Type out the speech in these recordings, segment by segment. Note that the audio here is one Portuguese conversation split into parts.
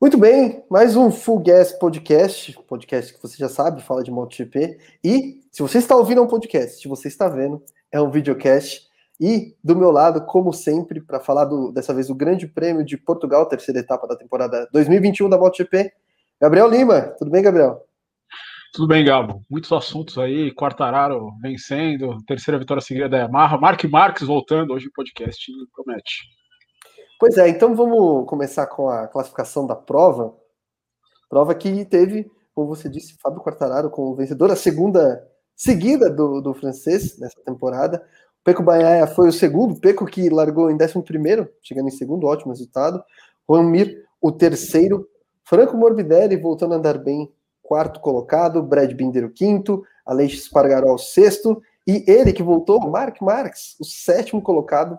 Muito bem, mais um Full Gas Podcast, podcast que você já sabe, fala de MotoGP. E se você está ouvindo é um podcast, se você está vendo, é um videocast. E do meu lado, como sempre, para falar do, dessa vez do Grande Prêmio de Portugal, terceira etapa da temporada 2021 da MotoGP, Gabriel Lima. Tudo bem, Gabriel? Tudo bem, Gabo. Muitos assuntos aí. Quartararo vencendo, terceira vitória seguida da Yamaha. Mark Marques voltando hoje no podcast, promete. Pois é, então vamos começar com a classificação da prova. Prova que teve, como você disse, Fábio Quartararo como vencedor, a segunda seguida do, do francês nessa temporada. O Peco Banhaia foi o segundo, Peco que largou em 11 chegando em segundo, ótimo resultado. Juan Mir, o terceiro. Franco Morbidelli voltando a andar bem, quarto colocado. Brad Binder, o quinto. Aleix Spargaró, o sexto. E ele que voltou, Mark Marques, o sétimo colocado,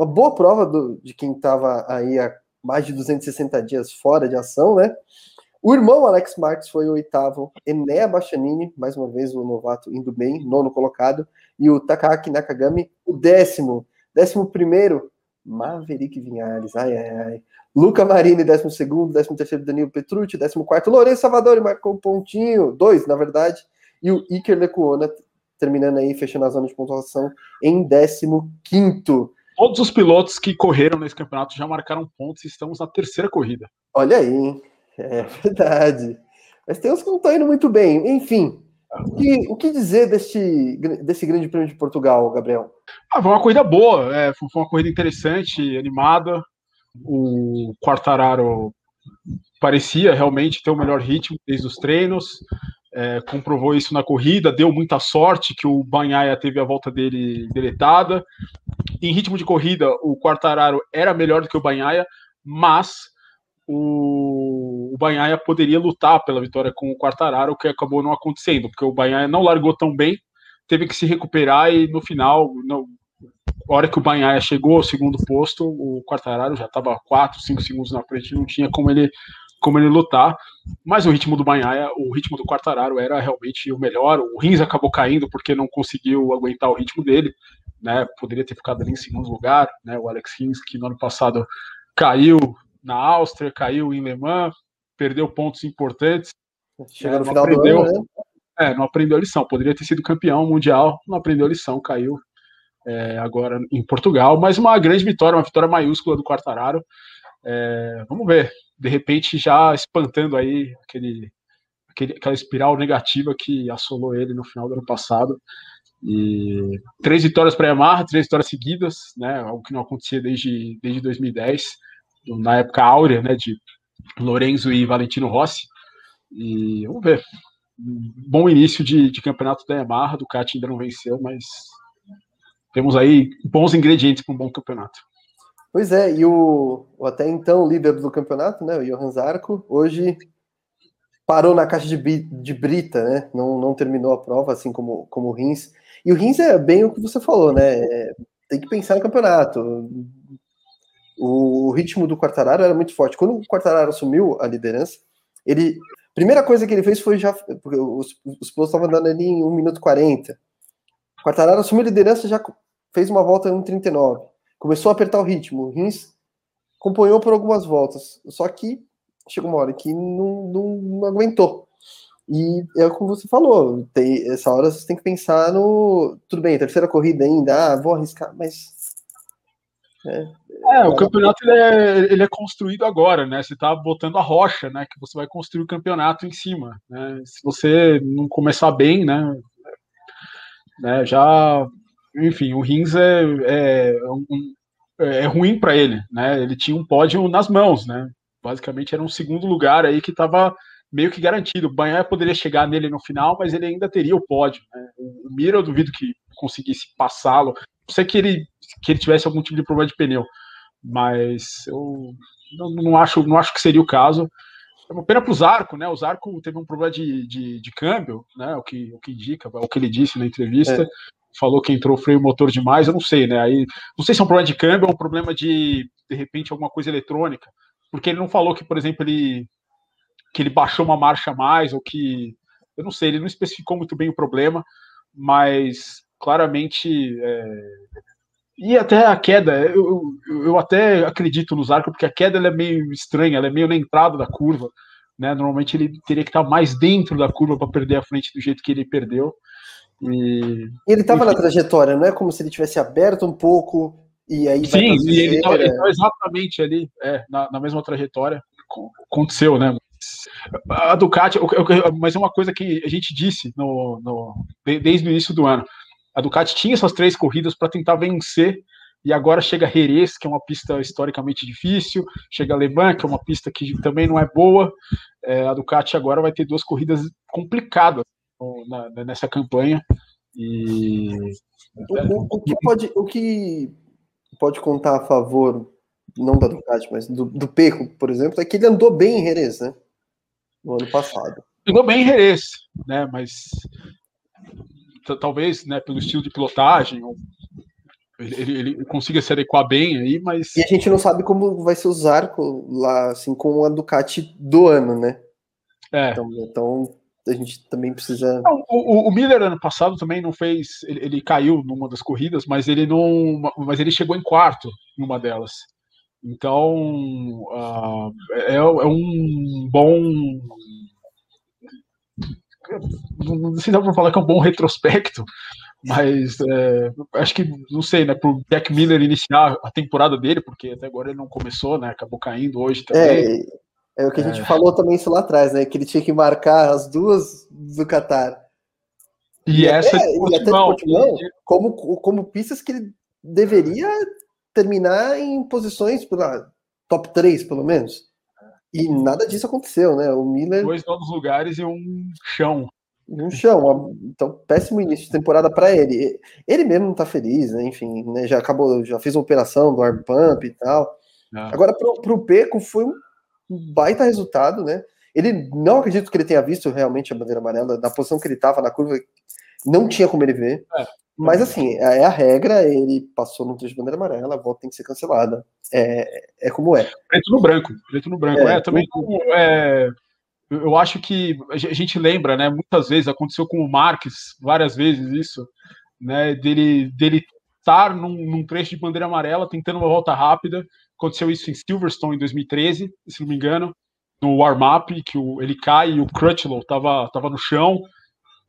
uma boa prova do, de quem estava aí há mais de 260 dias fora de ação, né? O irmão Alex Marques foi o oitavo, Enea Bachanini, mais uma vez o novato indo bem, nono colocado, e o Takaki Nakagami, o décimo, décimo primeiro, Maverick Vinhares, ai, ai, ai. Luca Marini, décimo segundo, décimo terceiro, Danilo Petrucci, décimo quarto, Lourenço Salvadori marcou um pontinho, dois, na verdade, e o Iker Lecuona terminando aí, fechando a zona de pontuação em décimo quinto. Todos os pilotos que correram nesse campeonato já marcaram pontos e estamos na terceira corrida. Olha aí, hein? é verdade. Mas tem uns que não estão indo muito bem. Enfim, o que, o que, dizer desse, desse grande prêmio de Portugal, Gabriel? Ah, foi uma corrida boa, é, foi uma corrida interessante, animada. O Quartararo parecia realmente ter o melhor ritmo desde os treinos é, comprovou isso na corrida, deu muita sorte que o Banhaia teve a volta dele deletada. Em ritmo de corrida, o Quartararo era melhor do que o Banhaia, mas o, o Banhaia poderia lutar pela vitória com o Quartararo, o que acabou não acontecendo, porque o Banhaia não largou tão bem, teve que se recuperar e no final, na hora que o Banhaia chegou ao segundo posto, o Quartararo já estava 4, 5 segundos na frente, não tinha como ele como ele lutar, mas o ritmo do Banhaia, o ritmo do Quartararo era realmente o melhor. O Rins acabou caindo porque não conseguiu aguentar o ritmo dele, né? Poderia ter ficado ali em segundo lugar, né? O Alex Rins, que no ano passado caiu na Áustria, caiu em Le Mans, perdeu pontos importantes. Chega no final aprendeu, do ano, né? É, não aprendeu a lição. Poderia ter sido campeão mundial, não aprendeu a lição, caiu é, agora em Portugal. Mas uma grande vitória, uma vitória maiúscula do Quartararo. É, vamos ver de repente já espantando aí aquele, aquele, aquela espiral negativa que assolou ele no final do ano passado. E três vitórias para Yamaha, três vitórias seguidas, né? Algo que não acontecia desde, desde 2010, na época áurea, né? De Lorenzo e Valentino Rossi. E vamos ver. bom início de, de campeonato da Yamaha, Ducati ainda não venceu, mas temos aí bons ingredientes para um bom campeonato. Pois é, e o, o, até então líder do campeonato, né, o Johan Zarco, hoje parou na caixa de, de brita, né? Não, não terminou a prova, assim como, como o Rins. E o Rins é bem o que você falou, né? É, tem que pensar no campeonato. O, ritmo do Quartararo era muito forte. Quando o Quartararo assumiu a liderança, ele. Primeira coisa que ele fez foi já. Porque os, os pilotos estavam andando ali em 1 minuto 40. O Quartararo assumiu a liderança já fez uma volta em 1,39 começou a apertar o ritmo. O Rins acompanhou por algumas voltas, só que chegou uma hora que não, não, não aguentou. E é como você falou, tem, essa hora você tem que pensar no. Tudo bem, terceira corrida ainda, ah, vou arriscar, mas. É, é o campeonato ele é, ele é, construído agora, né? Você está botando a rocha, né? Que você vai construir o campeonato em cima. Né? Se você não começar bem, né? né já enfim, o Rins é, é, um, é ruim para ele, né? Ele tinha um pódio nas mãos, né? Basicamente era um segundo lugar aí que estava meio que garantido. O Banhaia poderia chegar nele no final, mas ele ainda teria o pódio. Né? O Mira eu duvido que conseguisse passá-lo. Não sei que ele, que ele tivesse algum tipo de problema de pneu, mas eu não, não acho, não acho que seria o caso. É uma pena para o Zarco, né? O Zarco teve um problema de, de, de, câmbio, né? O que, o que indica, o que ele disse na entrevista. É falou que entrou freio motor demais, eu não sei, né? Aí, não sei se é um problema de câmbio ou um problema de, de repente, alguma coisa eletrônica. Porque ele não falou que, por exemplo, ele que ele baixou uma marcha a mais, ou que. Eu não sei, ele não especificou muito bem o problema, mas claramente é, E até a queda, eu, eu até acredito no Zarco, porque a queda é meio estranha, ela é meio na entrada da curva. Né? Normalmente ele teria que estar mais dentro da curva para perder a frente do jeito que ele perdeu. E, ele estava na trajetória, não é como se ele tivesse aberto um pouco e aí. Sim, e ele estava exatamente ali, é, na, na, mesma trajetória. Aconteceu, né? A Ducati, mas é uma coisa que a gente disse no, no, desde o início do ano. A Ducati tinha essas três corridas para tentar vencer e agora chega Jerez, que é uma pista historicamente difícil, chega Le Mans, que é uma pista que também não é boa. É, a Ducati agora vai ter duas corridas complicadas na, nessa campanha. E o, o, que pode, o que pode contar a favor, não da Ducati, mas do, do Peco, por exemplo, é que ele andou bem em Jerez, né? No ano passado. Andou bem em Jerez, né? Mas talvez, né, pelo estilo de pilotagem, ele, ele, consiga se adequar bem aí, mas. E a gente não sabe como vai ser o Zarco lá, assim, com a Ducati do ano, né? É. Então, então a gente também precisa. Não, o, o, Miller ano passado também não fez. Ele, ele, caiu numa das corridas, mas ele não. Mas ele chegou em quarto numa delas. Então uh, é, é um bom. Não sei se dá para falar que é um bom retrospecto, mas é, acho que, não sei, né, pro Jack Miller iniciar a temporada dele, porque até agora ele não começou, né, acabou caindo hoje também. É, é o que a gente é. falou também isso lá atrás, né? Que ele tinha que marcar as duas do Qatar. E, e essa até, e até Portimão, como, como pistas que ele deveria terminar em posições pela top 3, pelo menos. E nada disso aconteceu, né? O Miller. Dois novos lugares e um chão. Um chão. Então, péssimo início de temporada para ele. Ele mesmo não tá feliz, né? Enfim, né? já acabou, já fez uma operação do arm pump e tal. Ah. Agora, pro, pro Peco foi um baita resultado, né? Ele não acredito que ele tenha visto realmente a bandeira amarela, na posição que ele estava na curva, não tinha como ele ver. É. Mas assim, é, é a regra, ele passou no trecho de bandeira amarela, a volta tem que ser cancelada. É, é como é. Preto no branco, preto no branco. É, é também é, eu acho que a gente lembra, né? Muitas vezes aconteceu com o Marques, várias vezes isso, né? Dele, dele estar num, num trecho de bandeira amarela, tentando uma volta rápida, Aconteceu isso em Silverstone em 2013, se não me engano, no warm-up, que o, ele cai e o Crutchlow tava, tava no chão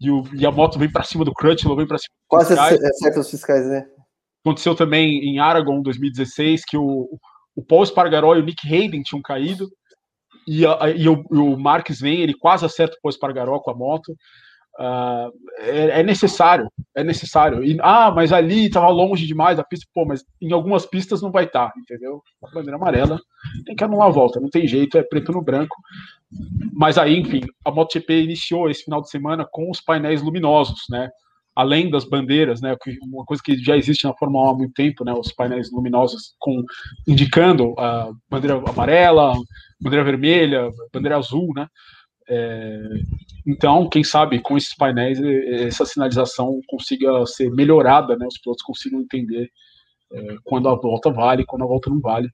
e, o, e a moto vem para cima do Crutchlow, vem para cima Quase acerta os fiscais, né? Aconteceu também em Aragon 2016, que o, o Paul Spargaró e o Nick Hayden tinham caído e, e o, o Marques vem, ele quase acerta o Spargaró com a moto. Uh, é, é, necessário, é necessário. E, ah, mas ali estava longe demais a pista, pô, mas em algumas pistas não vai estar, tá, entendeu? A bandeira amarela tem que anular a volta, não tem jeito, é preto no branco. Mas aí, enfim, a MotoGP iniciou esse final de semana com os painéis luminosos, né? Além das bandeiras, né? Uma coisa que já existe na Fórmula 1 há muito tempo, né? Os painéis luminosos com indicando a bandeira amarela, bandeira vermelha, bandeira azul, né? É, então, quem sabe com esses painéis essa sinalização consiga ser melhorada, né? Os pilotos consigam entender é, quando a volta vale, quando a volta não vale.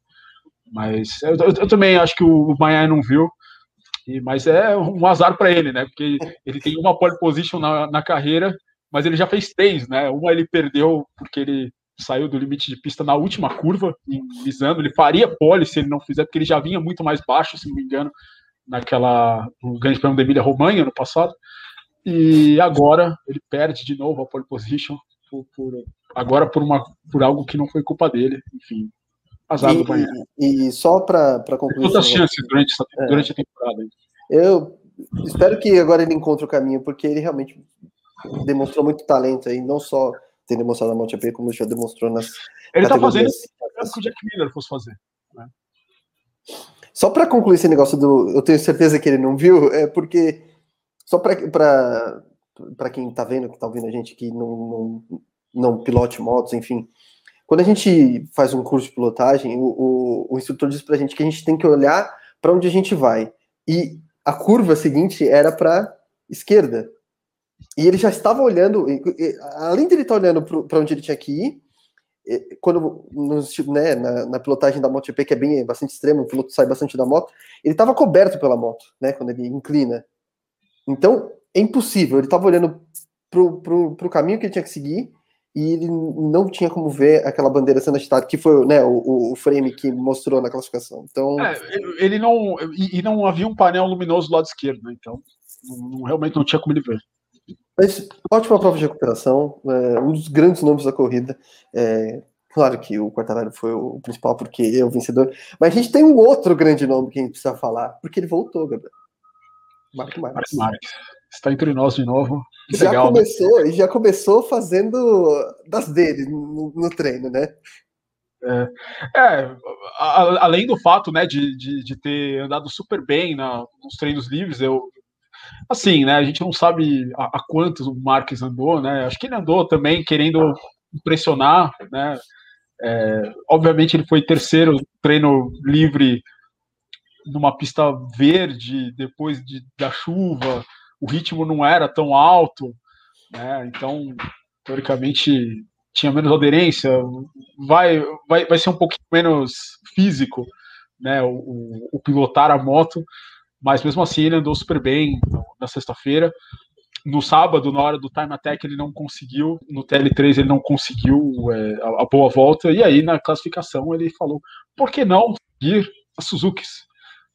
Mas eu, eu, eu também acho que o Maia não viu, e, mas é um azar para ele, né? Porque ele tem uma pole position na, na carreira, mas ele já fez três, né? Uma ele perdeu porque ele saiu do limite de pista na última curva, em Misano. Ele faria pole se ele não fizer, porque ele já vinha muito mais baixo, se não me engano, naquela no Grande Prêmio da Emília Romanha no passado. E agora ele perde de novo a pole position por, por, agora por uma por algo que não foi culpa dele, enfim. Azar e, do banheiro. E, e só para concluir. Tem todas as chances durante, é. durante a temporada. Eu espero que agora ele encontre o caminho, porque ele realmente demonstrou muito talento aí, não só tem demonstrado na MotoGP, como já demonstrou nas. Ele está fazendo o que o Jack Miller fosse fazer. Né? Só para concluir esse negócio do. Eu tenho certeza que ele não viu, é porque. Só para quem está vendo, que está ouvindo a gente que não, não, não pilote motos, enfim. Quando a gente faz um curso de pilotagem, o, o, o instrutor diz para a gente que a gente tem que olhar para onde a gente vai. E a curva seguinte era para esquerda. E ele já estava olhando, além de ele estar olhando para onde ele tinha que ir, quando né, na, na, pilotagem da MotoGP, que é bem bastante extremo, o piloto sai bastante da moto, ele estava coberto pela moto, né, quando ele inclina. Então, é impossível, ele estava olhando para o caminho que ele tinha que seguir, e ele não tinha como ver aquela bandeira sendo agitada, que foi né, o, o frame que mostrou na classificação. Então, é, ele não e, não havia um painel luminoso do lado esquerdo, né? então não, realmente não tinha como ele ver. Mas ótima prova de recuperação, é, um dos grandes nomes da corrida. É, claro que o Quartararo foi o principal porque é o vencedor, mas a gente tem um outro grande nome que a gente precisa falar, porque ele voltou, Gabriel. Mark Marques. Marques está entre nós de novo. Que já legal, né? começou, né? já começou fazendo das dele no, no treino, né? É, é a, além do fato, né, de, de, de, ter andado super bem na, nos treinos livres, eu assim, né, a gente não sabe a, a quantos o Marques andou, né? Acho que ele andou também querendo impressionar, né? É, obviamente ele foi terceiro treino livre numa pista verde depois de, da chuva, o ritmo não era tão alto, né? Então, teoricamente, tinha menos aderência, vai, vai, vai ser um pouquinho menos físico, né? O, o, o pilotar a moto, mas mesmo assim ele andou super bem na sexta-feira. No sábado, na hora do time attack, ele não conseguiu, no TL3 ele não conseguiu é, a, a, boa volta, e aí na classificação ele falou: por que não ir a Suzukis?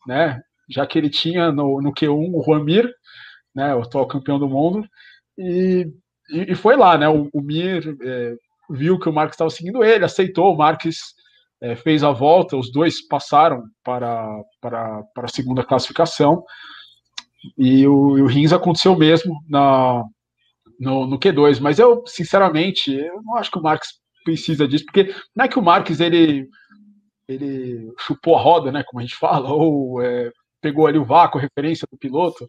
Né? Já que ele tinha no, no Q1 o Juan Mir, né, o atual campeão do mundo, e, e, e foi lá, né, o, o Mir é, viu que o Marques estava seguindo ele, aceitou, o Marques é, fez a volta, os dois passaram para, para, para a segunda classificação, e o, e o Rins aconteceu mesmo na, no, no Q2, mas eu, sinceramente, eu não acho que o Marques precisa disso, porque não é que o Marques, ele ele chupou a roda, né, como a gente fala, ou é, pegou ali o vácuo, referência do piloto,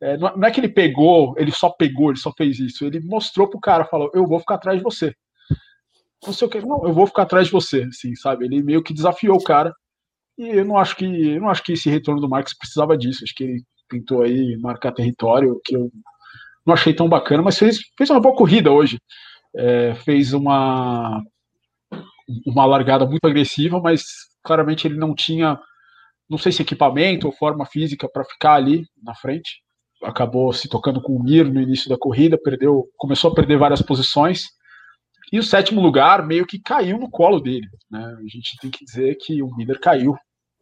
é, não é que ele pegou, ele só pegou, ele só fez isso. Ele mostrou pro cara, falou: Eu vou ficar atrás de você. Você quer? Não, eu vou ficar atrás de você, assim, sabe? Ele meio que desafiou o cara. E eu não acho que, eu não acho que esse retorno do Marques precisava disso. Acho que ele tentou aí marcar território, que eu não achei tão bacana, mas fez, fez uma boa corrida hoje. É, fez uma uma largada muito agressiva, mas claramente ele não tinha, não sei se equipamento ou forma física para ficar ali na frente acabou se tocando com o Mir no início da corrida, perdeu, começou a perder várias posições. E o sétimo lugar meio que caiu no colo dele. Né? A gente tem que dizer que o Miller caiu.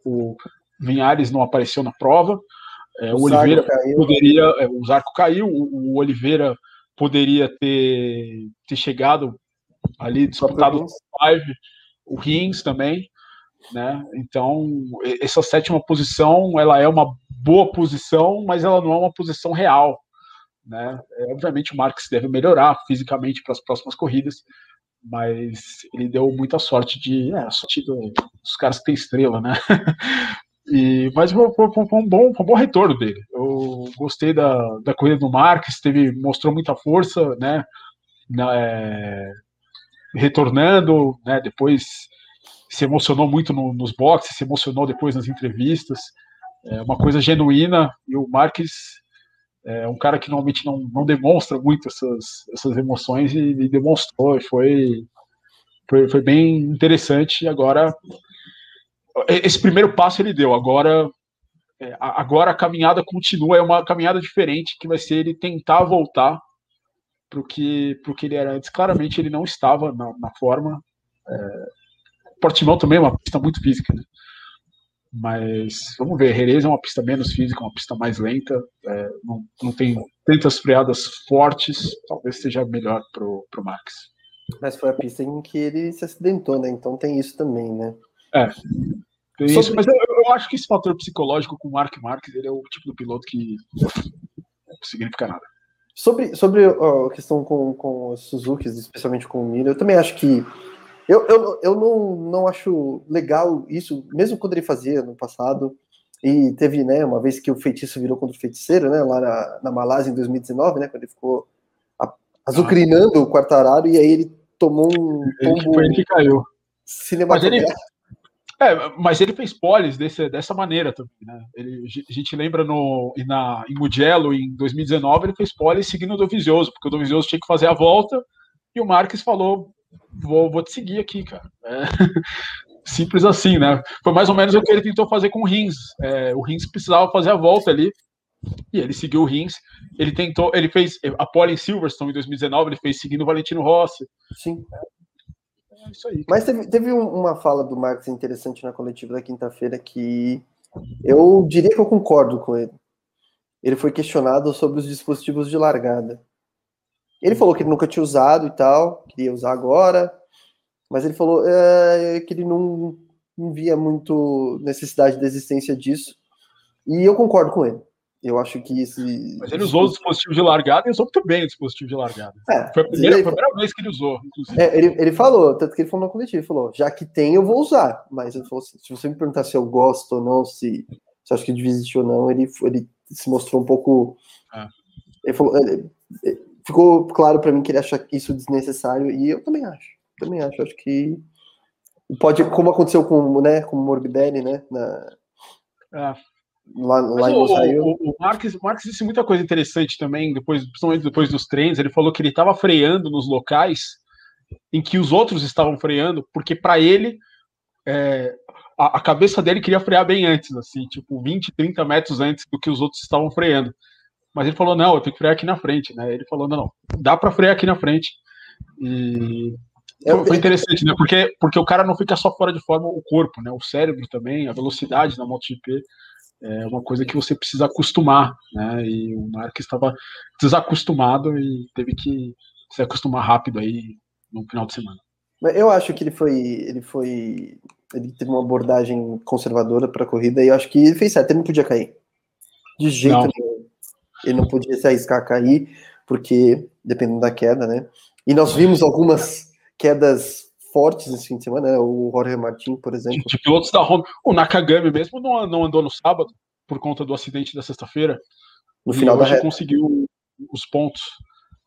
O Vinhares não apareceu na prova. É, o, o Oliveira caiu. poderia. É, o Zarco caiu. O, o, Oliveira poderia ter, ter chegado ali disputado o live. O Rins também. Né? Então, essa sétima posição, ela é uma boa posição, mas ela não é uma posição real, né? É, obviamente o Marques deve melhorar fisicamente para as próximas corridas, mas ele deu muita sorte de, é, sorte do, dos caras que tem estrela, né? E, mas foi, foi, foi, um bom, foi um bom retorno dele. Eu gostei da, da corrida do Marques, teve, mostrou muita força, né? Na, é, retornando, né? Depois se emocionou muito no, nos boxes, se emocionou depois nas entrevistas. É uma coisa genuína e o Marques é um cara que normalmente não, não demonstra muito essas, essas emoções e, e demonstrou, e foi, foi, foi bem interessante. E agora, esse primeiro passo ele deu, agora é, agora a caminhada continua, é uma caminhada diferente, que vai ser ele tentar voltar para o que, que ele era antes. Claramente ele não estava na, na forma. É, Portimão também é uma pista muito física, né? Mas vamos ver, Jerez é uma pista menos física, uma pista mais lenta, é, não, não tem tantas freadas fortes, talvez seja melhor pro, pro Max. Mas foi a pista em que ele se acidentou, né? Então tem isso também, né? É. Tem Sobre... isso, mas eu, eu, acho que esse fator psicológico com o Mark Marques, ele é o tipo do piloto que não significa nada. Sobre, sobre a questão com, com os Suzuki, especialmente com o Mira, eu também acho que eu, eu, eu não, não acho legal isso, mesmo quando ele fazia no passado. E teve, né, uma vez que o feitiço virou contra o feiticeiro, né, lá na, na Malásia em 2019, né, quando ele ficou azucrinando ah. o Quartararo e aí ele tomou um tombo. Foi ele que caiu. Mas ele, é, mas ele fez poles desse, dessa maneira também, né? Ele, a gente lembra no, na, em Mugello, em 2019, ele fez poles seguindo o Dovizioso, porque o Dovizioso tinha que fazer a volta e o Marques falou: vou, vou te seguir aqui, cara. É, simples assim, né? Foi mais ou menos o que ele tentou fazer com o Rins. É, o Rins precisava fazer a volta ali E ele seguiu o Rins. Ele tentou, ele fez a pole em Silverstone em 2019, ele fez seguindo o Valentino Rossi. Sim. É isso aí. Mas teve, teve uma fala do Marcos interessante na coletiva da quinta-feira que eu diria que eu concordo com ele. Ele foi questionado sobre os dispositivos de largada. Ele falou que ele nunca tinha usado e tal, queria usar agora, mas ele falou é, que ele não, não via muito necessidade da existência disso. E eu concordo com ele. Eu acho que esse. Mas ele usou o dispositivo de largada e usou muito bem o dispositivo de largada. É, foi, a primeira, ele... foi a primeira vez que ele usou, inclusive. É, ele, ele falou, tanto que ele falou no coletivo, ele falou, já que tem, eu vou usar. Mas ele falou assim, se você me perguntar se eu gosto ou não, se, se acho que devia existir ou não, ele, ele se mostrou um pouco. É. Ele falou, ele, ficou claro para mim que ele acha isso desnecessário, e eu também acho. Também acho. Acho que pode, como aconteceu com, né, com o Morbidelli, né? Na, é lá, lá em o, o, o Marques, Marques disse muita coisa interessante também, depois, principalmente depois dos treinos. Ele falou que ele estava freando nos locais em que os outros estavam freando, porque para ele é, a, a, cabeça dele queria frear bem antes, assim, tipo 20, 30 metros antes do que os outros estavam freando. Mas ele falou: não, eu tenho que frear aqui na frente, né? Ele falou: não, não, dá para frear aqui na frente. E foi, foi interessante, né? Porque, porque o cara não fica só fora de forma o corpo, né? O cérebro também, a velocidade na MotoGP é uma coisa que você precisa acostumar, né? E o Marques estava desacostumado e teve que se acostumar rápido aí no final de semana. Eu acho que ele foi, ele foi, ele teve uma abordagem conservadora para a corrida e eu acho que ele fez certo. Ele não podia cair, de jeito não. nenhum. Ele não podia se arriscar a cair porque dependendo da queda, né? E nós vimos algumas quedas fortes nesse fim de semana, né? O Jorge Martin, por exemplo. De pilotos da Honda. O Nakagami mesmo não, não andou no sábado por conta do acidente da sexta-feira. No final da reta. conseguiu os pontos.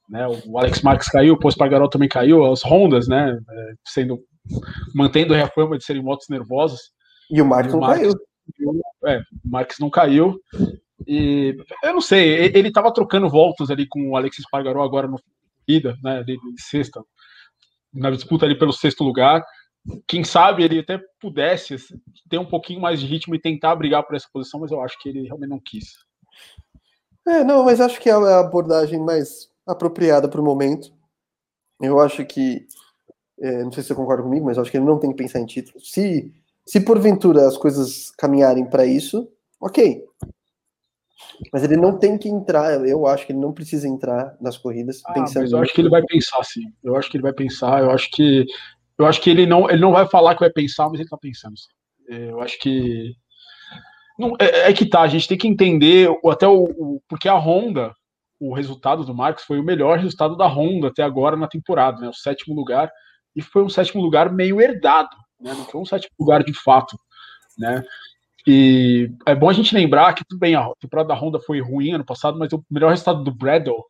Né? O Alex Marques caiu, o Pospargaró também caiu, as Hondas, né? É, sendo, mantendo a fama de serem motos nervosas. E o Marques não caiu. É, o Marques não caiu. E eu não sei, ele estava trocando voltas ali com o Alex Espargaró agora no corrida, né? De, de sexta na disputa ali pelo sexto lugar. Quem sabe ele até pudesse assim, ter um pouquinho mais de ritmo e tentar brigar por essa posição, mas eu acho que ele realmente não quis. É, não, mas acho que é a abordagem mais apropriada para o momento. Eu acho que, é, não sei se você concorda comigo, mas acho que ele não tem que pensar em título. Se, se porventura as coisas caminharem para isso, ok. Mas ele não tem que entrar, eu acho que ele não precisa entrar nas corridas ah, pensando. Mas eu acho que ele vai pensar, sim. Eu acho que ele vai pensar, eu acho que. Eu acho que ele não, ele não vai falar que vai pensar, mas ele tá pensando. Sim. É, eu acho que. Não, é, é, que tá, a gente tem que entender até o, o, porque a Honda, o resultado do Marcos foi o melhor resultado da Honda até agora na temporada, né? O sétimo lugar, e foi um sétimo lugar meio herdado, né? Não foi um sétimo lugar de fato, né? E é bom a gente lembrar que, tudo bem, a temporada da Honda foi ruim ano passado, mas o melhor resultado do Bradle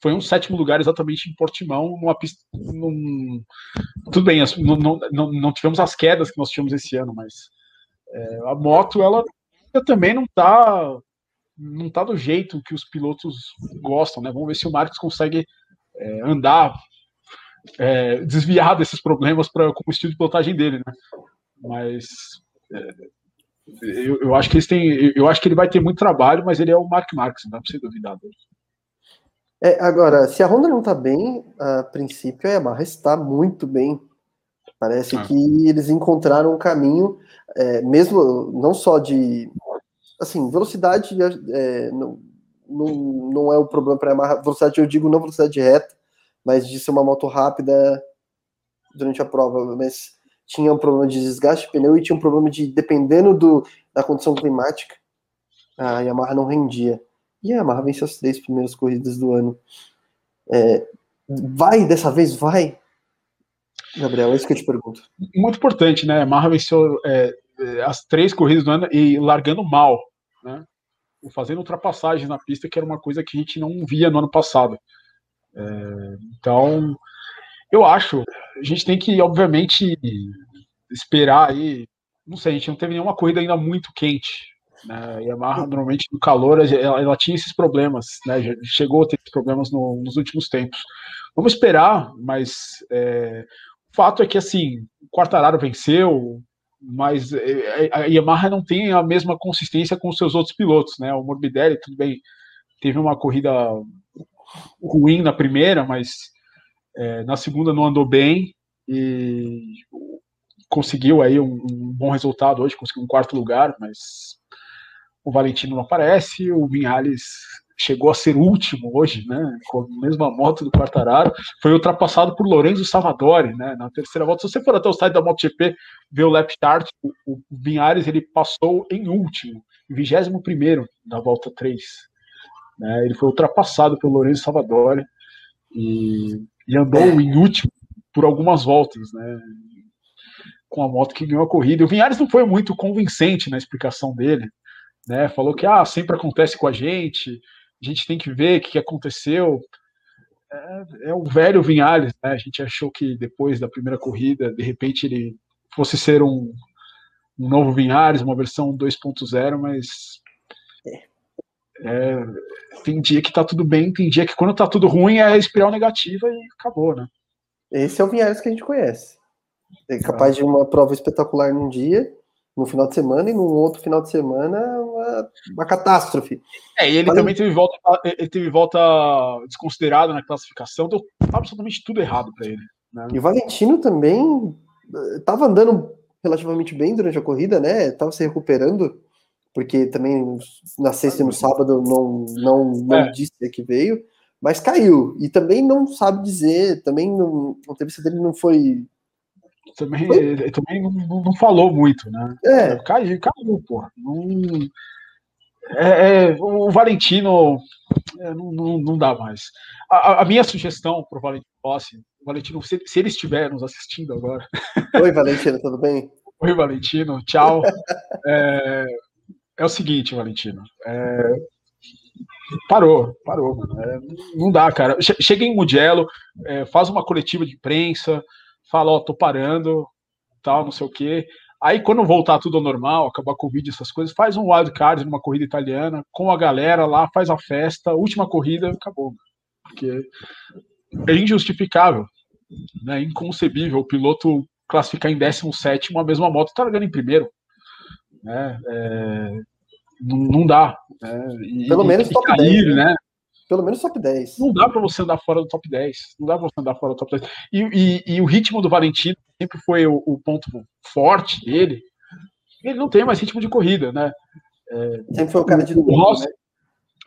foi um sétimo lugar exatamente em Portimão, numa pista. Num... Tudo bem, não, não, não, tivemos as quedas que nós tivemos esse ano, mas é, a moto, ela também não tá, não tá do jeito que os pilotos gostam, né? Vamos ver se o Marcos consegue é, andar, é, desviar desses problemas para com o estilo de pilotagem dele, né? Mas é, eu, eu, acho que eles têm, eu acho que ele vai ter muito trabalho, mas ele é o Mark Marques, não dá para ser duvidar dele. É, agora, se a Honda não está bem, a princípio a Yamaha está muito bem. Parece ah. que eles encontraram um caminho, é, mesmo não só de assim, velocidade é, não, não, não é o problema para a Yamaha. Velocidade, eu digo não velocidade reta, mas de ser uma moto rápida durante a prova. Mas tinha um problema de desgaste de pneu e tinha um problema de, dependendo do, da condição climática, a Yamaha não rendia. E a Yamaha venceu as três primeiras corridas do ano. É, vai, dessa vez vai? Gabriel, é isso que eu te pergunto. Muito importante, né? A Yamaha venceu é, é as três corridas do ano e largando mal, né? Fazendo ultrapassagens na pista, que era uma coisa que a gente não via no ano passado. É, então, eu acho, a gente tem que, obviamente, esperar aí. Não sei, a gente não teve nenhuma corrida ainda muito quente. Né? A Yamaha, normalmente, no calor, ela, ela tinha esses problemas, né? Chegou a ter problemas no, nos últimos tempos. Vamos esperar, mas é, o fato é que, assim, o Quartararo venceu, mas é, a Yamaha não tem a mesma consistência com os seus outros pilotos, né? O Morbidelli, tudo bem, teve uma corrida ruim na primeira, mas é, na segunda não andou bem e conseguiu aí um, um, bom resultado hoje, conseguiu um quarto lugar, mas o Valentino não aparece, o Vinhales chegou a ser último hoje, né, com a mesma moto do Quartararo, foi ultrapassado por Lorenzo Savadori, né, na terceira volta. Se você for até o site da MotoGP ver o lap chart, o, o Vinhares ele passou em último, 21 primeiro da volta 3. Né, ele foi ultrapassado pelo Lorenzo Savadori e, e andou em último por algumas voltas, né, com a moto que ganhou a corrida. O Vinhares não foi muito convincente na explicação dele, né, falou que ah, sempre acontece com a gente, a gente tem que ver o que aconteceu. É, é o velho Vinhales, né? A gente achou que depois da primeira corrida, de repente ele fosse ser um, um novo Vinhales, uma versão 2.0, mas é, tem dia que tá tudo bem, tem dia que quando tá tudo ruim é espiral negativa e acabou, né? Esse é o Vinhales que a gente conhece. É capaz de uma prova espetacular num dia no final de semana e no outro final de semana uma, uma catástrofe. É, e ele Mas também teve volta, ele teve volta desconsiderada na classificação, deu absolutamente tudo errado para ele. Né? E o Valentino também estava eh, andando relativamente bem durante a corrida, né? Estava se recuperando, porque também na sexta e no sábado não, não, não é. disse que veio, mas caiu. E também não sabe dizer, também não, a entrevista dele não foi também, ele também não, não, falou muito, né? É. Caiu, caiu, porra. Não, é, é, o Valentino é, não, não, não, dá mais. A, a minha sugestão para o Valentino Rossi, Valentino, se, se, ele estiver nos assistindo agora. Oi, Valentino, tudo bem? Oi, Valentino, tchau. é, é o seguinte, Valentino. É, parou, parou. É, não dá, cara. Chega em Mugello, é, faz uma coletiva de imprensa, fala, ó, tô parando, tal, não sei o quê. Aí, quando voltar tudo ao normal, acabar com o vídeo, essas coisas, faz um wildcard numa corrida italiana, com a galera lá, faz a festa, última corrida, acabou. Porque é injustificável, né? inconcebível o piloto classificar em 17 a mesma moto tá largando em primeiro. Né? É, não, não, dá. Né? E, Pelo menos top cair, 10, né? né? Pelo menos top 10. Não dá para você andar fora do top 10. Não dá para você andar fora do top 10. E, e, e o ritmo do Valentino sempre foi o, o, ponto forte dele. Ele não tem mais ritmo de corrida, né? É, sempre foi o cara de o Rossi, né?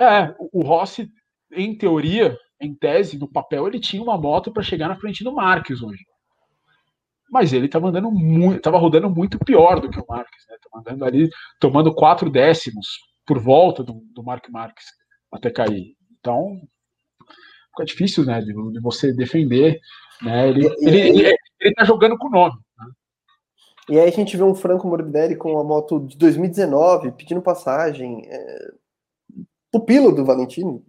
É, o Rossi, em teoria, em tese, no papel, ele tinha uma moto para chegar na frente do Marques hoje. Mas ele estava andando muito, estava rodando muito pior do que o Marques, né? Tava andando ali, tomando quatro décimos por volta do, do Mark Marques até cair. Então, fica difícil, né, de, de você defender, né, ele, e, ele, ele, ele, tá jogando com o nome. Né? E aí a gente vê um Franco Morbidelli com a moto de 2019, pedindo passagem, é, pupilo do Valentino,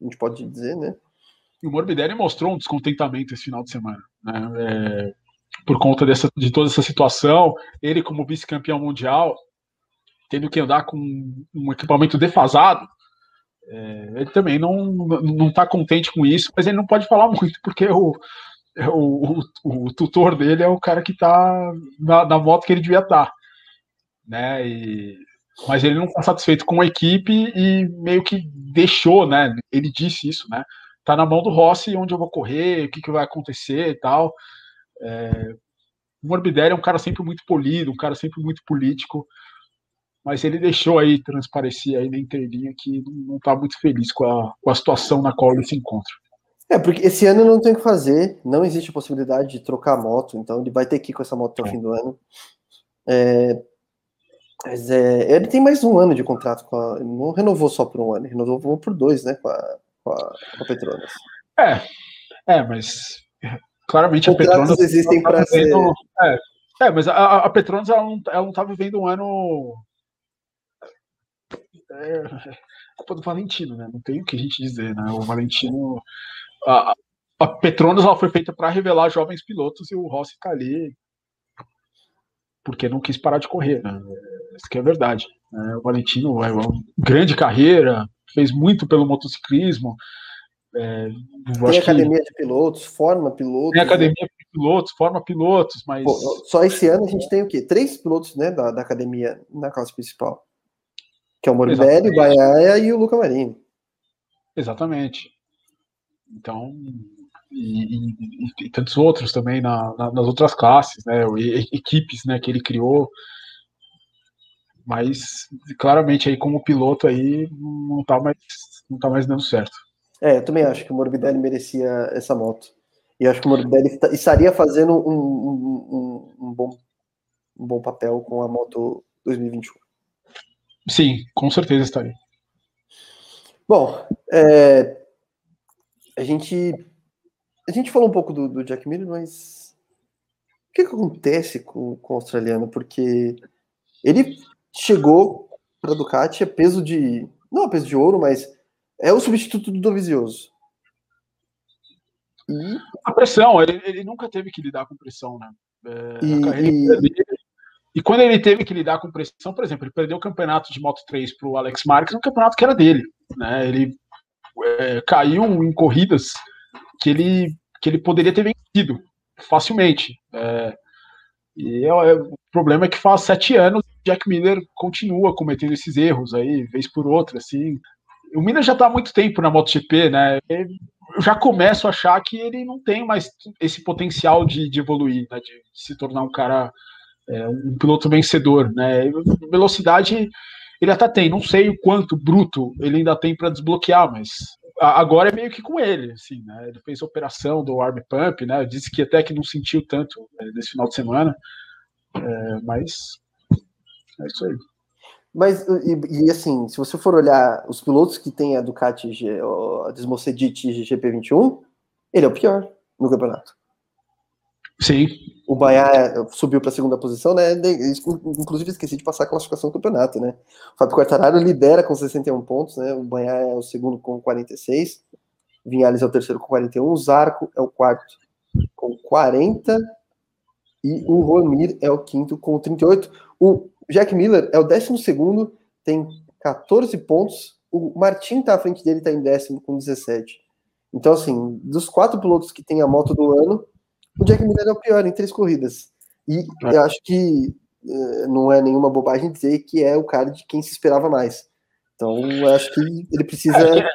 a gente pode dizer, né? E o Morbidelli mostrou um descontentamento esse final de semana, né, é, por conta dessa, de toda essa situação, ele como vice-campeão mundial, tendo que andar com um equipamento defasado, é, ele também não está contente com isso, mas ele não pode falar muito porque o, o, o, o tutor dele é o cara que está na, na, moto que ele devia estar, tá, né? E, mas ele não está satisfeito com a equipe e meio que deixou, né? Ele disse isso, né? Tá na mão do Rossi onde eu vou correr, o que, que vai acontecer e tal. É, o Morbidelli é um cara sempre muito polido, um cara sempre muito político mas ele deixou aí transparecer aí na entrelinha que não está muito feliz com a, com a situação na qual ele se encontra. É, porque esse ano não tem o que fazer, não existe a possibilidade de trocar a moto, então ele vai ter que ir com essa moto até o é. fim do ano. É, mas é, ele tem mais um ano de contrato com a. Não renovou só por um ano, renovou por dois, né? Com a, com a, com a Petronas. É, é, mas claramente a Petronas. existem tá para ser. É, é, mas a, a Petronas ela não, ela não tá vivendo um ano é, é culpa do Valentino, né? Não tem o que a gente dizer, né? O Valentino. A, a Petronas ela foi feita para revelar jovens pilotos e o Rossi tá ali porque não quis parar de correr, né? Isso que é verdade. Né? O Valentino é uma grande carreira, fez muito pelo motociclismo. É, tem academia que... de pilotos, forma pilotos. Tem academia né? de pilotos, forma pilotos, mas. Pô, só esse ano a gente tem o quê? Três pilotos né, da, da academia na classe principal que é o Moribelli, o Baiaia e o Luca Marini. Exatamente. Então, e, e, e, tantos outros também na, na, nas outras classes, né? Equipes, né? Que ele criou. Mas claramente aí como piloto aí não tá mais não tá mais dando certo. É, eu também acho que o Morbidelli merecia essa moto. E acho que o Morbidelli estaria fazendo um, um, um, um, bom, um bom papel com a moto 2021. Sim, com certeza estaria. Bom, é, a gente a gente falou um pouco do, do Jack Miller, mas o que, que acontece com, com, o australiano? Porque ele chegou para a Ducati a peso de não a peso de ouro, mas é o substituto do Dovizioso. E... A pressão, ele, ele, nunca teve que lidar com pressão, né? É, e, e... e, quando ele teve que lidar com pressão, por exemplo, ele perdeu o campeonato de Moto 3 para o Alex Marques, um campeonato que era dele. Né? Ele é, caiu em corridas que ele, que ele poderia ter vencido facilmente. É, e é, o problema é que faz sete anos Jack Miller continua cometendo esses erros aí, vez por outra, assim. O Miller já está há muito tempo na MotoGP, né? Eu já começo a achar que ele não tem mais esse potencial de, de evoluir, né? de se tornar um cara, é, um piloto vencedor, né? Velocidade ele até tem, não sei o quanto bruto ele ainda tem para desbloquear, mas agora é meio que com ele, assim, né? Ele fez a operação do arm pump, né? Disse que até que não sentiu tanto é, nesse final de semana, é, mas é isso aí. Mas, e, e, assim, se você for olhar os pilotos que tem a Ducati, a Desmocedit GP21, ele é o pior no campeonato. Sim. O Bahia subiu para a segunda posição, né? Inclusive esqueci de passar a classificação do campeonato, né? O Fábio Quartararo lidera com 61 pontos, né? O Bahia é o segundo com 46, Vinhales é o terceiro com 41, o Zarco é o quarto com 40 e o Romir é o quinto com 38. O Jack Miller é o décimo segundo, tem 14 pontos. O Martin tá à frente dele, tá em décimo com 17. Então, assim, dos quatro pilotos que tem a moto do ano, o Jack Miller é o pior em três corridas. E é. eu acho que uh, não é nenhuma bobagem dizer que é o cara de quem se esperava mais. Então, eu acho que ele precisa é,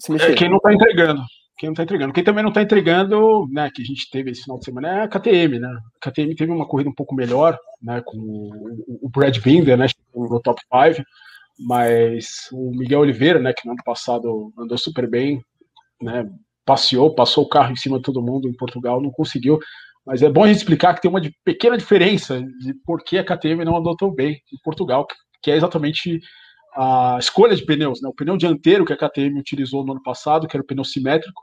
se mexer. É quem não está entregando. Quem não está entregando. Quem também não está entregando, né, que a gente teve esse final de semana é a KTM, né? A KTM teve uma corrida um pouco melhor, né, com o, Brad Binder, né, no top 5, mas o Miguel Oliveira, né, que no ano passado andou super bem, né, passeou, passou o carro em cima de todo mundo em Portugal, não conseguiu. Mas é bom a gente explicar que tem uma pequena diferença de por que a KTM não andou tão bem em Portugal, que é exatamente a escolha de pneus. Né? O pneu dianteiro que a KTM utilizou no ano passado, que era o pneu simétrico,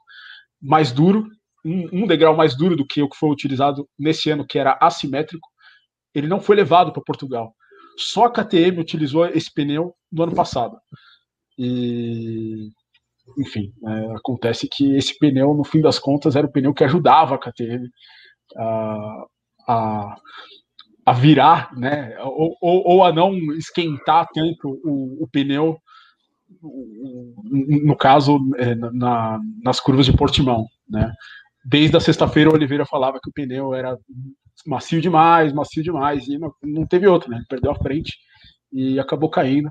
mais duro, um, um degrau mais duro do que o que foi utilizado nesse ano, que era assimétrico, ele não foi levado para Portugal. Só a KTM utilizou esse pneu no ano passado. E enfim, é, acontece que esse pneu, no fim das contas, era o pneu que ajudava a KTM a, a, a virar, né, ou, ou, ou, a não esquentar tanto o, o pneu, no caso, é, na, nas curvas de Portimão, né. Desde a sexta-feira, o Oliveira falava que o pneu era macio demais, macio demais, e não, não teve outro, né, perdeu a frente e acabou caindo.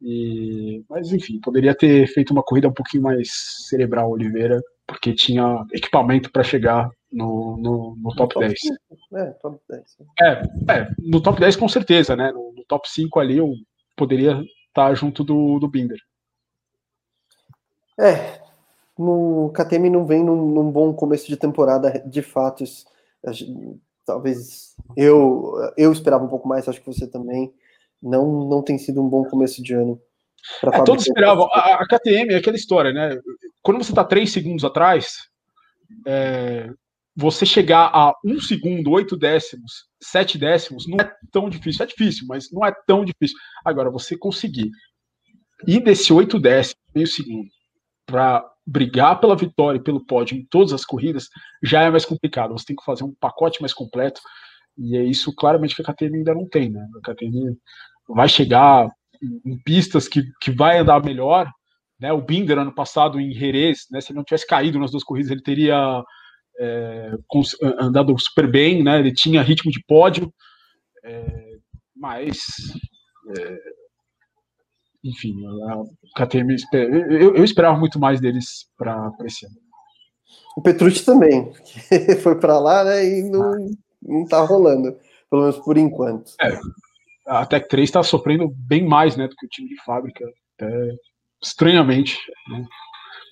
E, mas enfim, poderia ter feito uma corrida um pouquinho mais cerebral, Oliveira, porque tinha equipamento para chegar no, no, no, top, top 10. 5. É, top 10. É, é, no top 10 com certeza, né? No, no top 5 ali eu poderia tá junto do, do Binder. É, no KTM não vem num, num, bom começo de temporada, de fato. Talvez eu, eu esperava um pouco mais, acho que você também não, não tem sido um bom começo de ano. É, todos esperavam. A, a, KTM é aquela história, né? Quando você está três segundos atrás, é, você chegar a um segundo, oito décimos, sete décimos, não é tão difícil. É difícil, mas não é tão difícil. Agora, você conseguir ir desse oito décimos, meio segundo, para brigar pela vitória e pelo pódio em todas as corridas, já é mais complicado. Você tem que fazer um pacote mais completo. E é isso claramente que a KTM ainda não tem, né? A KTM vai chegar em pistas que, que vai andar melhor, né? O Binder ano passado em Jerez, né? Se ele não tivesse caído nas duas corridas, ele teria é, andado super bem, né? Ele tinha ritmo de pódio, é, mas é, enfim, a KTM, eu, eu esperava muito mais deles para esse ano. O Petrucci também, foi para lá, né, e não, não tá rolando, pelo menos por enquanto. É, a Tech 3 está sofrendo bem mais, né, do que o time de fábrica, até estranhamente, né?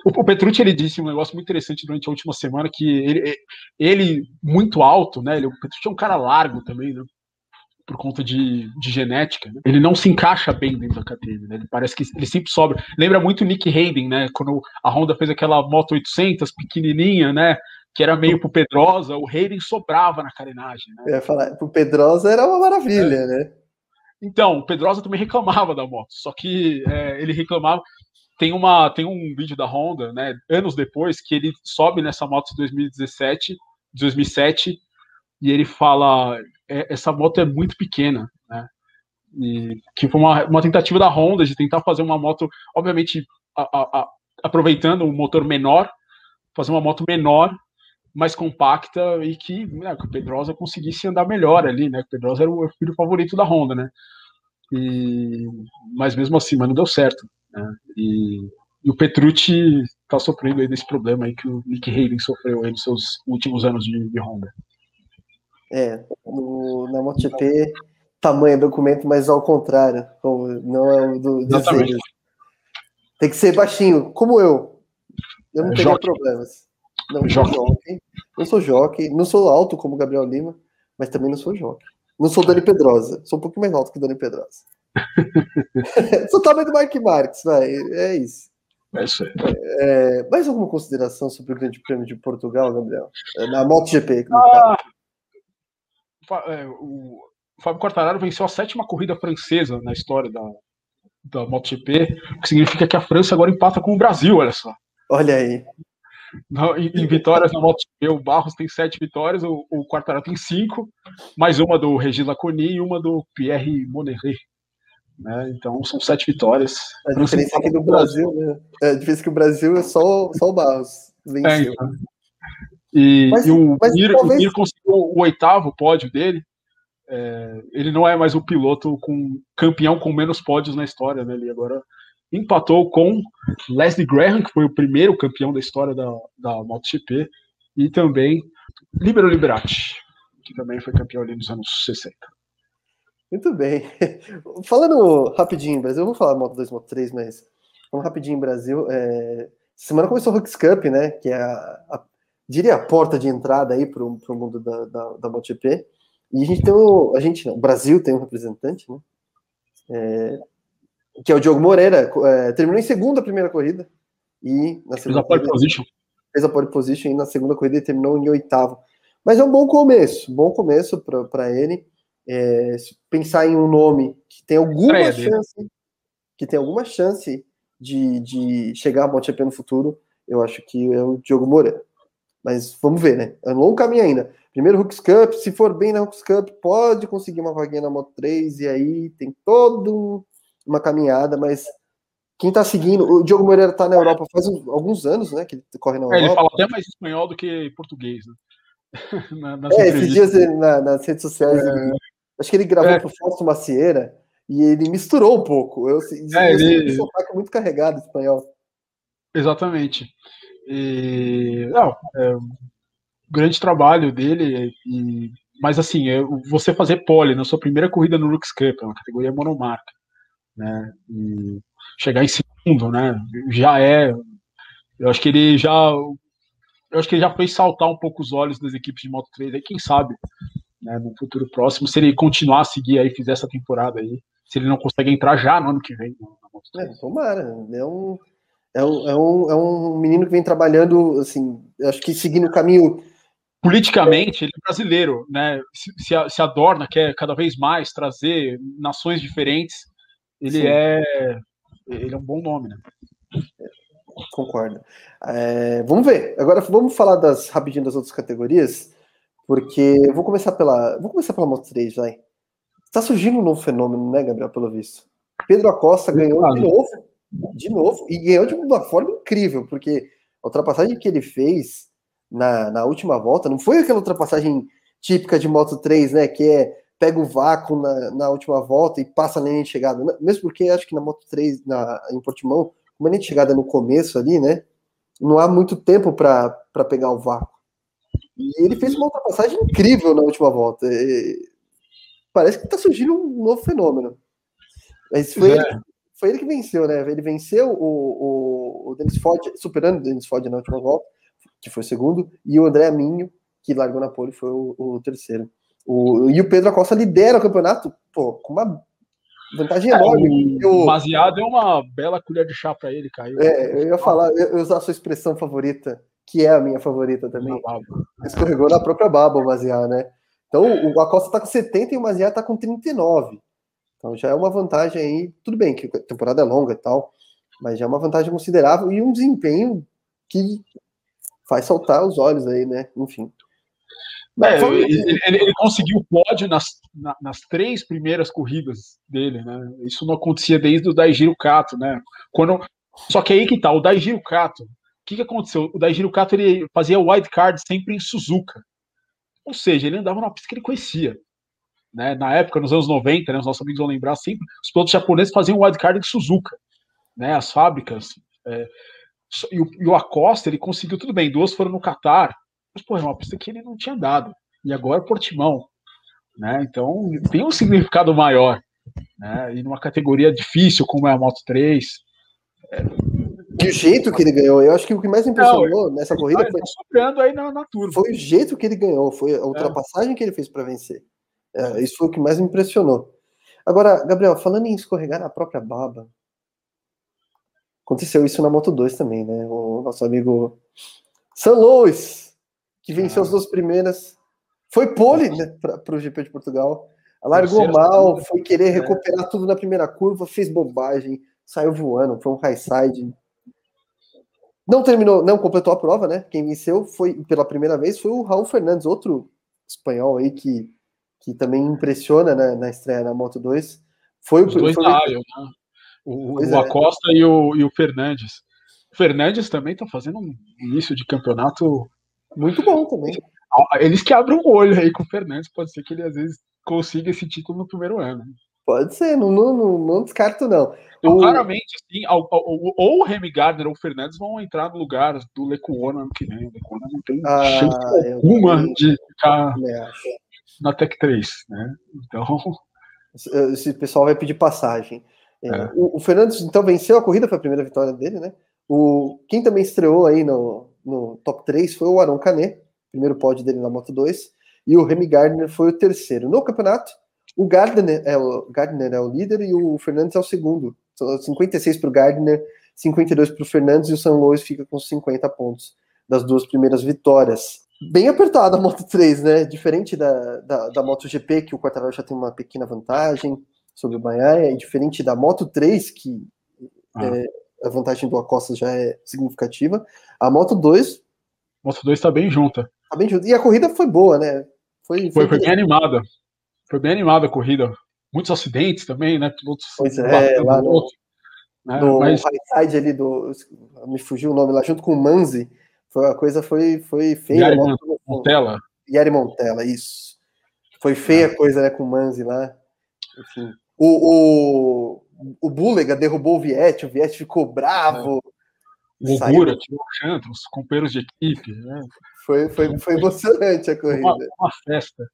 O, Petrucci ele disse um negócio muito interessante durante a última semana que ele, ele muito alto, né? Ele, o Petrucci é um cara largo também, né? por conta de, de genética, né? ele não se encaixa bem dentro da KTM, né? Ele parece que ele sempre sobra. Lembra muito o Nick Hayden, né? Quando a Honda fez aquela Moto 800 pequenininha, né? Que era meio pro Pedrosa, o Hayden sobrava na carenagem. Né? Eu ia falar, pro Pedrosa era uma maravilha, é. né? Então, o Pedrosa também reclamava da moto, só que é, ele reclamava. Tem, uma, tem um vídeo da Honda, né? Anos depois, que ele sobe nessa moto de 2017, 2007, e ele fala: é, essa moto é muito pequena, né? E, que foi uma, uma tentativa da Honda de tentar fazer uma moto, obviamente, a, a, a, aproveitando um motor menor, fazer uma moto menor, mais compacta e que, né, que o Pedrosa conseguisse andar melhor ali, né? O Pedrosa era o filho favorito da Honda, né? E, mas mesmo assim, mas não deu certo. Né? E, e o Petrucci está sofrendo aí desse problema aí que o Nick Hayden sofreu aí nos seus últimos anos de, de Honda. É, no, na MotoGP, tamanho é documento, mas ao contrário, não é o do desenho. Tem que ser baixinho, como eu. Eu não é tenho problemas. Não sou jockey, não sou jockey, não sou alto como Gabriel Lima, mas também não sou jockey. Não sou Dani Pedrosa, sou um pouquinho mais alto que Dani Pedrosa. sou tamanho do Mark Marques, vai, é isso. É isso aí. É, mais alguma consideração sobre o Grande Prêmio de Portugal, Gabriel? É, na MotoGP, ah, é, o Fábio Quartararo venceu a sétima corrida francesa na história da, da MotoGP, o que significa que a França agora empata com o Brasil, olha só. Olha aí. Em, em vitórias na MotoGP, o Barros tem sete vitórias, o, o Quartararo tem cinco, mais uma do Regis Laconi e uma do Pierre Moneret. Né? Então são sete vitórias. A diferença aqui do Brasil, né? É, a diferença é que o Brasil é só, só o Barros. Venceu. É, então. E, mas, e o, Mir, talvez... o Mir conseguiu o oitavo pódio dele. É, ele não é mais o piloto com campeão com menos pódios na história, né? Ele agora empatou com Leslie Graham, que foi o primeiro campeão da história da, da MotoGP, e também Libero Liberati, que também foi campeão ali nos anos 60. Muito bem. Falando rapidinho em Brasil, eu vou falar Moto 2, Moto 3, mas falando rapidinho em Brasil, é... semana começou o Hooks Cup, né? Que é a, a diria, a porta de entrada aí para o mundo da, da, da MotoGP. E a gente tem o, a gente, o Brasil tem um representante, né? É, que é o Diogo Moreira, é, terminou em segunda a primeira corrida e na segunda fez a pole corrida, position. Fez a pole position e na segunda corrida ele terminou em oitavo. Mas é um bom começo, bom começo para ele. É, pensar em um nome que tem alguma chance, que tem alguma chance de, de chegar a MotoGP no futuro, eu acho que é o Diogo Moreira. Mas vamos ver, né? É um longo caminho ainda. Primeiro Hooks Cup, se for bem na Hooks Cup, pode conseguir uma vaguinha na Moto 3, e aí tem toda uma caminhada, mas quem tá seguindo, o Diogo Moreira tá na Europa faz alguns anos, né? Que ele corre na Europa. É, ele fala até mais espanhol do que português, né? na, é, esses dias na, nas redes sociais, é... ele, acho que ele gravou é. pro Fausto Macieira e ele misturou um pouco. Eu, é, ele... sotaque muito carregado espanhol. Exatamente. E, não, é um grande trabalho dele, e, mas assim, é, você fazer pole na sua primeira corrida no Lux Cup, é uma categoria monomarca, né, e chegar em segundo, né, já é, eu acho que ele já, eu acho que ele já fez saltar um pouco os olhos das equipes de Moto 3, aí quem sabe, né, no futuro próximo, se ele continuar a seguir aí, fizer essa temporada aí, se ele não consegue entrar já no ano que vem. 3. É, tomara, é um é um, é, um, é um menino que vem trabalhando, assim, acho que seguindo o caminho. Politicamente, ele é brasileiro, né? Se, se, se adorna, quer cada vez mais trazer nações diferentes. Ele Sim. é. Ele é um bom nome, né? Concordo. É, vamos ver. Agora vamos falar das rapidinho das outras categorias, porque eu vou começar pela. Vou começar pela Moto 3, vai. Está surgindo um novo fenômeno, né, Gabriel, pelo visto. Pedro Acosta ganhou de novo de novo, e ganhou de uma forma incrível, porque a ultrapassagem que ele fez na, na última volta não foi aquela ultrapassagem típica de Moto 3, né? Que é pega o vácuo na, na última volta e passa na linha de chegada. Mesmo porque acho que na Moto 3, na, em Portimão, como a linha de chegada no começo ali, né? Não há muito tempo para pegar o vácuo. E ele fez uma ultrapassagem incrível na última volta. E parece que está surgindo um novo fenômeno. Mas foi, é. ele, foi ele que venceu, né? Ele venceu o, o, o Dennis Ford, superando o Dennis Ford na última volta, que foi o segundo, e o André Aminho, que largou na pole, foi o, o terceiro. O, e o Pedro Acosta lidera o campeonato, pô, com uma vantagem é, enorme. O, o Maziá deu uma bela colher de chá para ele, caiu. É, eu ia falar, eu, eu usar a sua expressão favorita, que é a minha favorita também. Escorregou na própria baba o Maziá, né? Então o Acosta tá com 70 e o Maziá tá com 39. Então já é uma vantagem aí, tudo bem que a temporada é longa e tal, mas já é uma vantagem considerável e um desempenho que faz saltar os olhos aí, né? Enfim. É, ele, ele, conseguiu o pódio nas, nas três primeiras corridas dele, né? Isso não acontecia desde o Daijiro Kato, né? Quando, só que aí que tá, o Daijiro Kato, o que, que aconteceu? O Daijiro Kato ele fazia wild card sempre em Suzuka. Ou seja, ele andava na pista que ele conhecia. Né? Na época, nos anos 90, né, os nossos amigos vão lembrar sempre, os pilotos japoneses faziam wild card em Suzuka. Né? As fábricas. É, e, o, e o Acosta, ele conseguiu tudo bem, duas foram no Qatar, mas, pô, é uma pista que ele não tinha dado. E agora é Portimão. Né? Então, tem um significado maior. Né? E numa categoria difícil como é a Moto 3. E o jeito que ele ganhou, eu acho que o que mais impressionou não, nessa corrida tá, foi. Tá aí na, na turma. Foi o jeito que ele ganhou, foi a é. ultrapassagem é. que ele fez para vencer. É, isso foi o que mais me impressionou. Agora, Gabriel, falando em escorregar na própria baba, aconteceu isso na Moto 2 também, né? O nosso amigo San Luis que venceu ah. as duas primeiras. Foi pole né, para o GP de Portugal. Largou mal, foi querer é. recuperar tudo na primeira curva, fez bobagem, saiu voando, foi um high side. Não terminou, não completou a prova, né? Quem venceu foi pela primeira vez foi o Raul Fernandes, outro espanhol aí que, que também impressiona né, na estreia na Moto 2. Foi Os dois foi, da né? O, o é. Acosta e, o, e o Fernandes. O Fernandes também está fazendo um início de campeonato muito bom também. Eles que abrem o olho aí com o Fernandes, pode ser que ele às vezes consiga esse título no primeiro ano. Pode ser, não, não, não, descarto, não. Então, o... Claramente, assim, ou o Remy Gardner ou o Fernandes vão entrar no lugar do Lecuona ano que vem. O Lecuona não tem ah, chance alguma de ficar na Tech 3, né? Então. Esse pessoal vai pedir passagem. É. é. O, o, Fernandes, então, venceu a corrida, foi a primeira vitória dele, né? O, quem também estreou aí no, no top 3 foi o Aron Canet, primeiro pódio dele na Moto 2, e o Remy Gardner foi o terceiro. No campeonato, o Gardner é o, Gardner é o líder e o Fernandes é o segundo. São 56 para o Gardner, 52 para o Fernandes e o San Luis fica com 50 pontos das duas primeiras vitórias. Bem apertada a Moto 3, né? Diferente da, da, da MotoGP, que o Quartararo já tem uma pequena vantagem sobre o Banhaia, e diferente da Moto 3, que ah. é, a vantagem do Acosta já é significativa. A Moto 2. Moto 2 está bem junta. Tá bem junta. E a corrida foi boa, né? Foi, foi, foi bem animada. Foi bem animada a corrida. Muitos acidentes também, né? Pilotos pois é, lá no, outro, né? no Mas... side ali do. Me fugiu o nome lá, junto com o Manzi. Foi, a coisa foi, foi feia. Yari né? Montella. Yari Montella, isso. Foi feia a é. coisa, né, com o Manzi lá. Enfim. O, o, o Bulega derrubou o Viet, o Viet ficou bravo. É. Gura, tirou o chanto, os companheiros de equipe. Né? Foi, foi, foi emocionante a corrida. Uma, uma festa.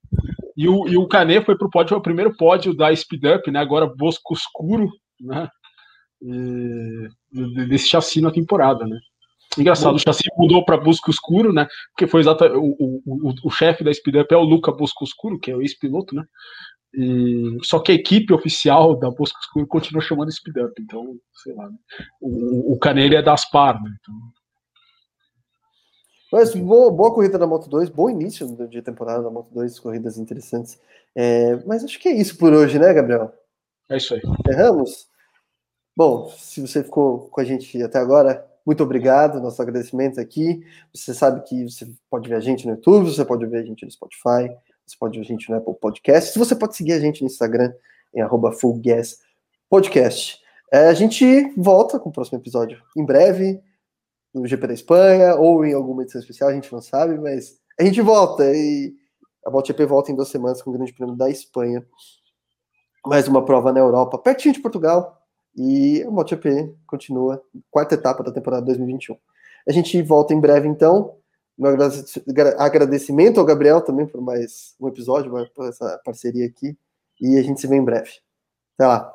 E o, e o Canet foi para o pódio, foi o primeiro pódio da Speed Up, né? Agora Bosco Escuro, né? E, desse chassi na temporada, né? Engraçado, o chassi mudou para Busco Escuro, né? Porque foi exatamente o, o, o, chefe da Speed Up é o Luca Busco Escuro, que é o ex-piloto, né? E, só que a equipe oficial da Bosco Escuro continua chamando Speed Up, então, sei lá. Né? O, o Canelli é da Aspar, né? Então... Mas boa, boa corrida da Moto 2, bom início de temporada da Moto 2, corridas interessantes. É, mas acho que é isso por hoje, né, Gabriel? É isso aí. Erramos? Bom, se você ficou com a gente até agora, muito obrigado, nossos agradecimentos aqui. Você sabe que você pode ver a gente no YouTube, você pode ver a gente no Spotify, você pode ver a gente no Apple Podcast. Você pode seguir a gente no Instagram, em arroba fullgaspodcast. É, a gente volta com o próximo episódio em breve, no GP da Espanha, ou em alguma edição especial, a gente não sabe, mas a gente volta. E A MotoGP volta em duas semanas com o Grande Prêmio da Espanha. Mais uma prova na Europa, pertinho de Portugal. E a MotoGP continua, quarta etapa da temporada 2021. A gente volta em breve, então. Meu agradecimento ao Gabriel também por mais um episódio, por essa parceria aqui. E a gente se vê em breve. Até lá.